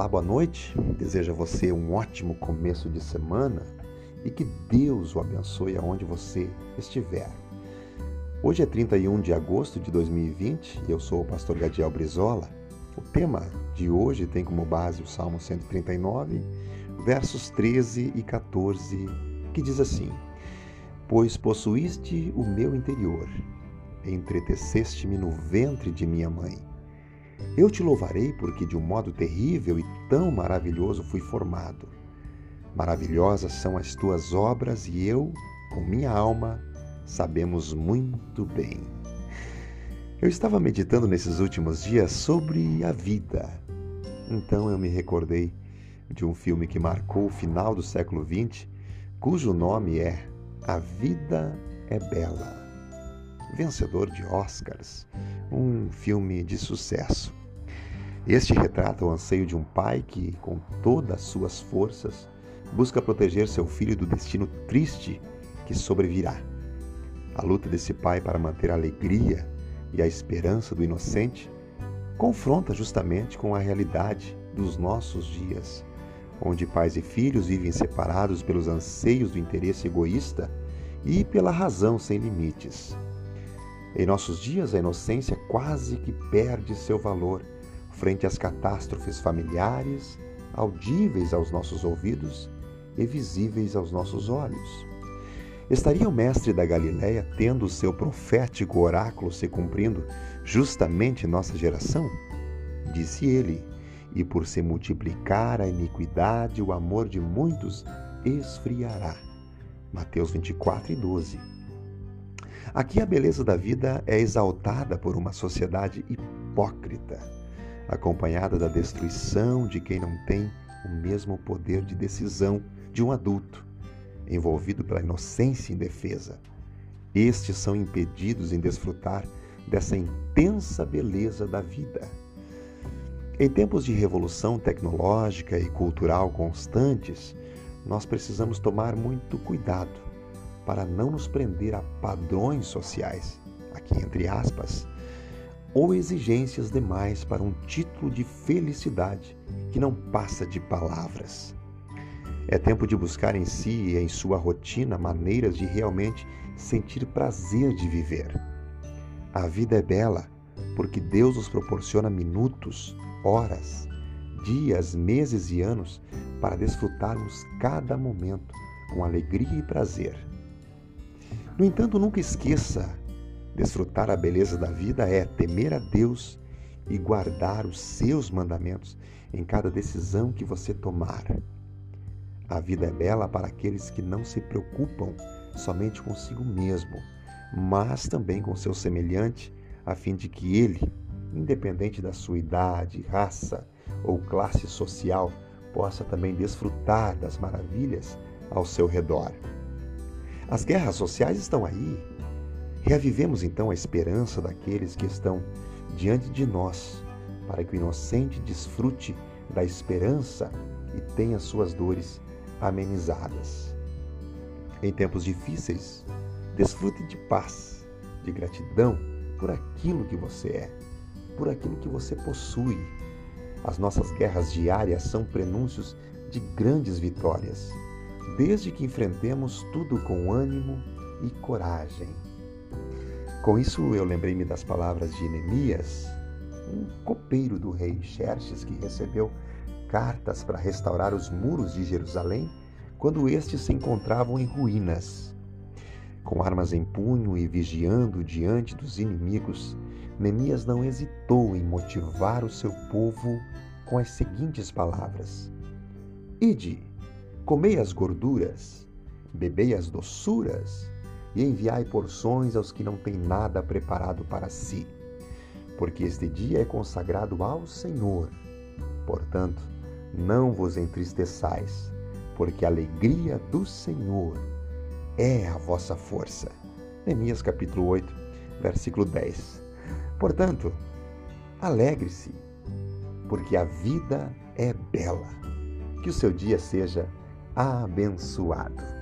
Olá, boa noite. Desejo a você um ótimo começo de semana e que Deus o abençoe aonde você estiver. Hoje é 31 de agosto de 2020 e eu sou o pastor Gadiel Brizola. O tema de hoje tem como base o Salmo 139, versos 13 e 14, que diz assim: Pois possuíste o meu interior, entreteceste-me no ventre de minha mãe. Eu te louvarei porque de um modo terrível e tão maravilhoso fui formado. Maravilhosas são as tuas obras e eu, com minha alma, sabemos muito bem. Eu estava meditando nesses últimos dias sobre a vida. Então eu me recordei de um filme que marcou o final do século XX, cujo nome é A Vida é Bela. Vencedor de Oscars, um filme de sucesso. Este retrata o anseio de um pai que, com todas as suas forças, busca proteger seu filho do destino triste que sobrevirá. A luta desse pai para manter a alegria e a esperança do inocente confronta justamente com a realidade dos nossos dias, onde pais e filhos vivem separados pelos anseios do interesse egoísta e pela razão sem limites. Em nossos dias, a inocência quase que perde seu valor frente às catástrofes familiares, audíveis aos nossos ouvidos e visíveis aos nossos olhos. Estaria o mestre da Galiléia tendo o seu profético oráculo se cumprindo justamente em nossa geração? Disse ele, e por se multiplicar a iniquidade, o amor de muitos esfriará. Mateus 24 e 12. Aqui a beleza da vida é exaltada por uma sociedade hipócrita acompanhada da destruição de quem não tem o mesmo poder de decisão de um adulto, envolvido pela inocência indefesa. Estes são impedidos em desfrutar dessa intensa beleza da vida. Em tempos de revolução tecnológica e cultural constantes, nós precisamos tomar muito cuidado para não nos prender a padrões sociais, aqui entre aspas, ou exigências demais para um título de felicidade que não passa de palavras. É tempo de buscar em si e em sua rotina maneiras de realmente sentir prazer de viver. A vida é bela porque Deus nos proporciona minutos, horas, dias, meses e anos para desfrutarmos cada momento com alegria e prazer. No entanto, nunca esqueça Desfrutar a beleza da vida é temer a Deus e guardar os seus mandamentos em cada decisão que você tomar. A vida é bela para aqueles que não se preocupam somente consigo mesmo, mas também com seu semelhante, a fim de que ele, independente da sua idade, raça ou classe social, possa também desfrutar das maravilhas ao seu redor. As guerras sociais estão aí, Reavivemos então a esperança daqueles que estão diante de nós, para que o inocente desfrute da esperança e tenha suas dores amenizadas. Em tempos difíceis, desfrute de paz, de gratidão por aquilo que você é, por aquilo que você possui. As nossas guerras diárias são prenúncios de grandes vitórias, desde que enfrentemos tudo com ânimo e coragem. Com isso, eu lembrei-me das palavras de Neemias, um copeiro do rei Xerxes que recebeu cartas para restaurar os muros de Jerusalém quando estes se encontravam em ruínas. Com armas em punho e vigiando diante dos inimigos, Neemias não hesitou em motivar o seu povo com as seguintes palavras: Ide, comei as gorduras, bebei as doçuras, e enviai porções aos que não têm nada preparado para si, porque este dia é consagrado ao Senhor. Portanto, não vos entristeçais, porque a alegria do Senhor é a vossa força. Neemias capítulo 8, versículo 10. Portanto, alegre-se, porque a vida é bela. Que o seu dia seja abençoado.